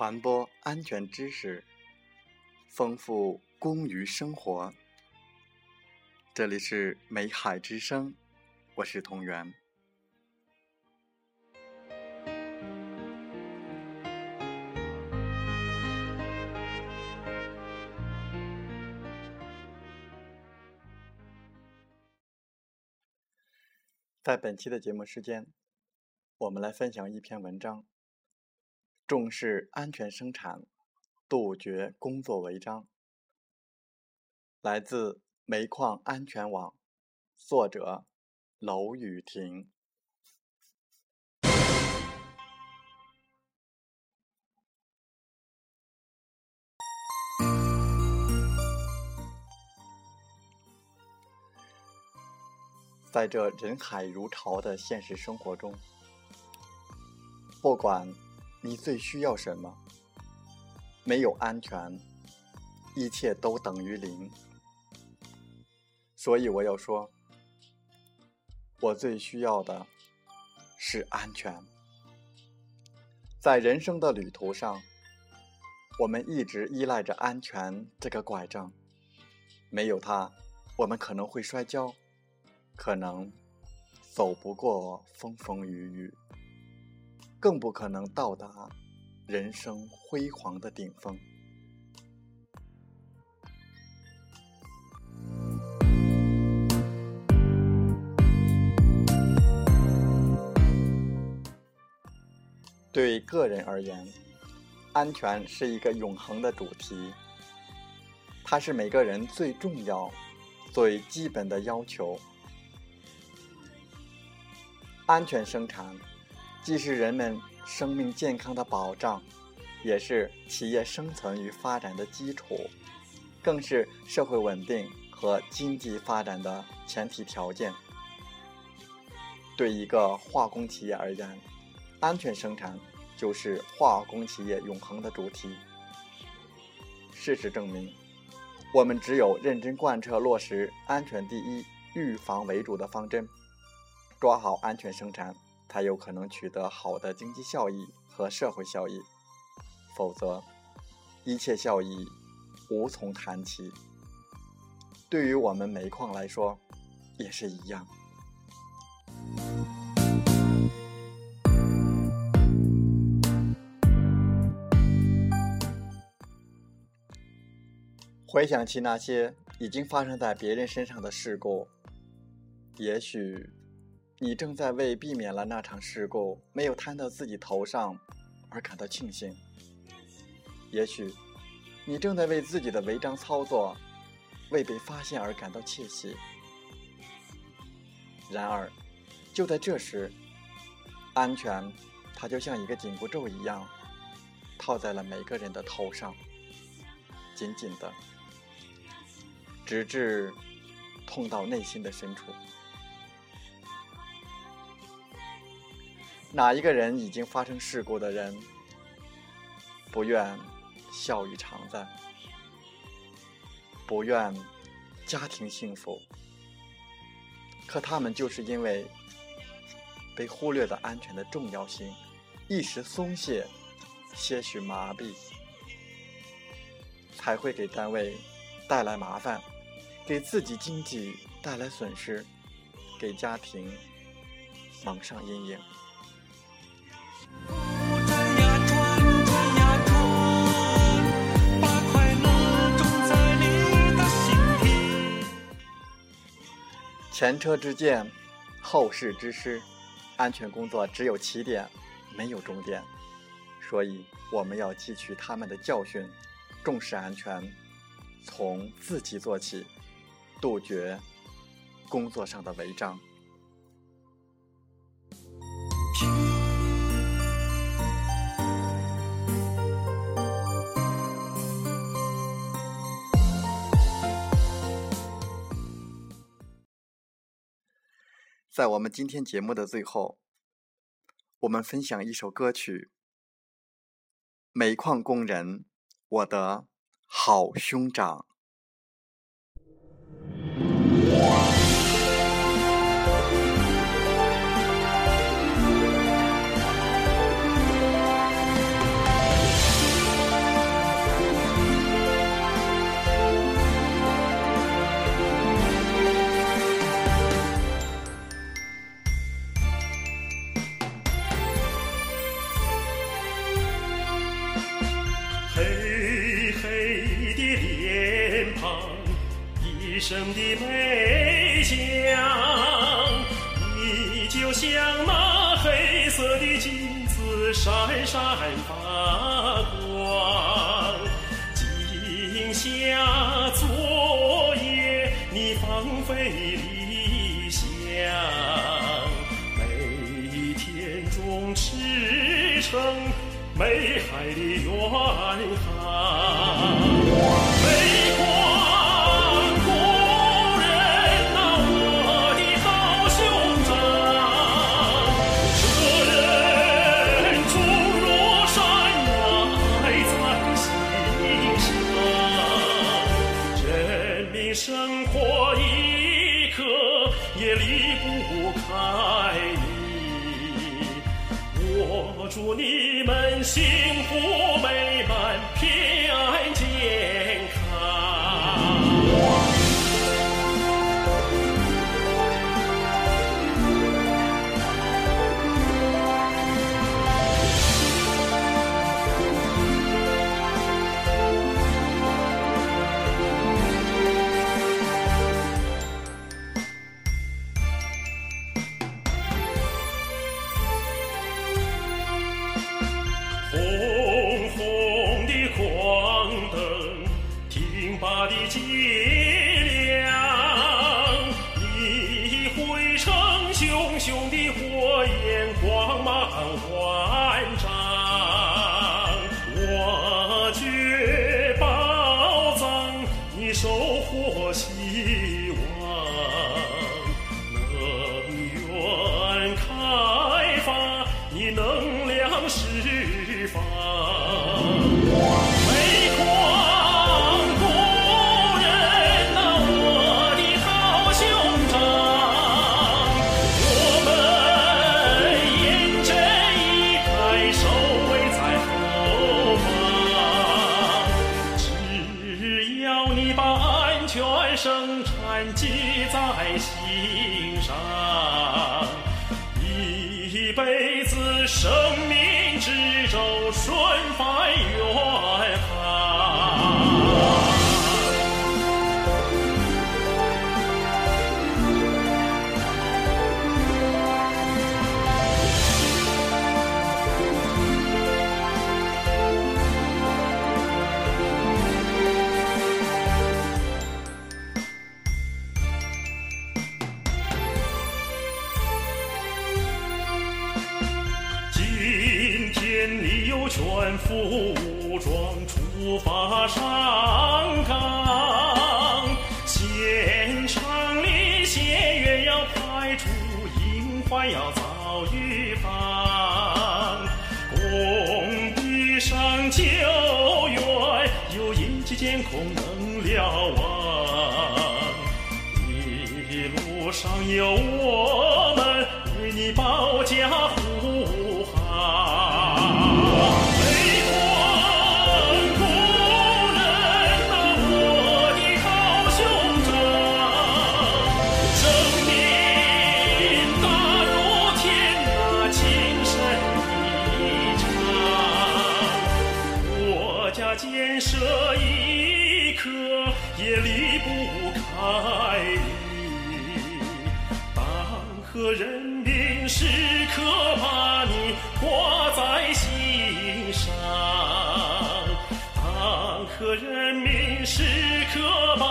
传播安全知识，丰富工于生活。这里是美海之声，我是同源。在本期的节目时间，我们来分享一篇文章：重视安全生产，杜绝工作违章。来自煤矿安全网，作者娄雨婷。在这人海如潮的现实生活中，不管你最需要什么，没有安全，一切都等于零。所以我要说，我最需要的是安全。在人生的旅途上，我们一直依赖着安全这个拐杖，没有它，我们可能会摔跤。可能走不过风风雨雨，更不可能到达人生辉煌的顶峰。对个人而言，安全是一个永恒的主题，它是每个人最重要、最基本的要求。安全生产，既是人们生命健康的保障，也是企业生存与发展的基础，更是社会稳定和经济发展的前提条件。对一个化工企业而言，安全生产就是化工企业永恒的主题。事实证明，我们只有认真贯彻落实“安全第一、预防为主”的方针。抓好安全生产，才有可能取得好的经济效益和社会效益，否则一切效益无从谈起。对于我们煤矿来说，也是一样。回想起那些已经发生在别人身上的事故，也许。你正在为避免了那场事故没有摊到自己头上而感到庆幸，也许你正在为自己的违章操作未被发现而感到窃喜。然而，就在这时，安全它就像一个紧箍咒一样套在了每个人的头上，紧紧的，直至痛到内心的深处。哪一个人已经发生事故的人，不愿笑语常在，不愿家庭幸福？可他们就是因为被忽略的安全的重要性，一时松懈，些许麻痹，才会给单位带来麻烦，给自己经济带来损失，给家庭蒙上阴影。前车之鉴，后事之师，安全工作只有起点，没有终点，所以我们要汲取他们的教训，重视安全，从自己做起，杜绝工作上的违章。在我们今天节目的最后，我们分享一首歌曲《煤矿工人，我的好兄长》。一生的美香，你就像那黑色的金子，闪闪发光。今夏昨夜，你放飞理想，每天中驰骋。美海的远航，成熊熊的火焰，光芒万丈。我掘宝藏，你收获希望，能源开发，你能量释放。生产记在心上。一辈子生命之舟顺帆全副武装出发上岗，现场里血缘要排除，隐患要早预防，工地上救援有应急监控能瞭望，一路上有我也离不开你，党和人民时刻把你挂在心上，党和人民时刻把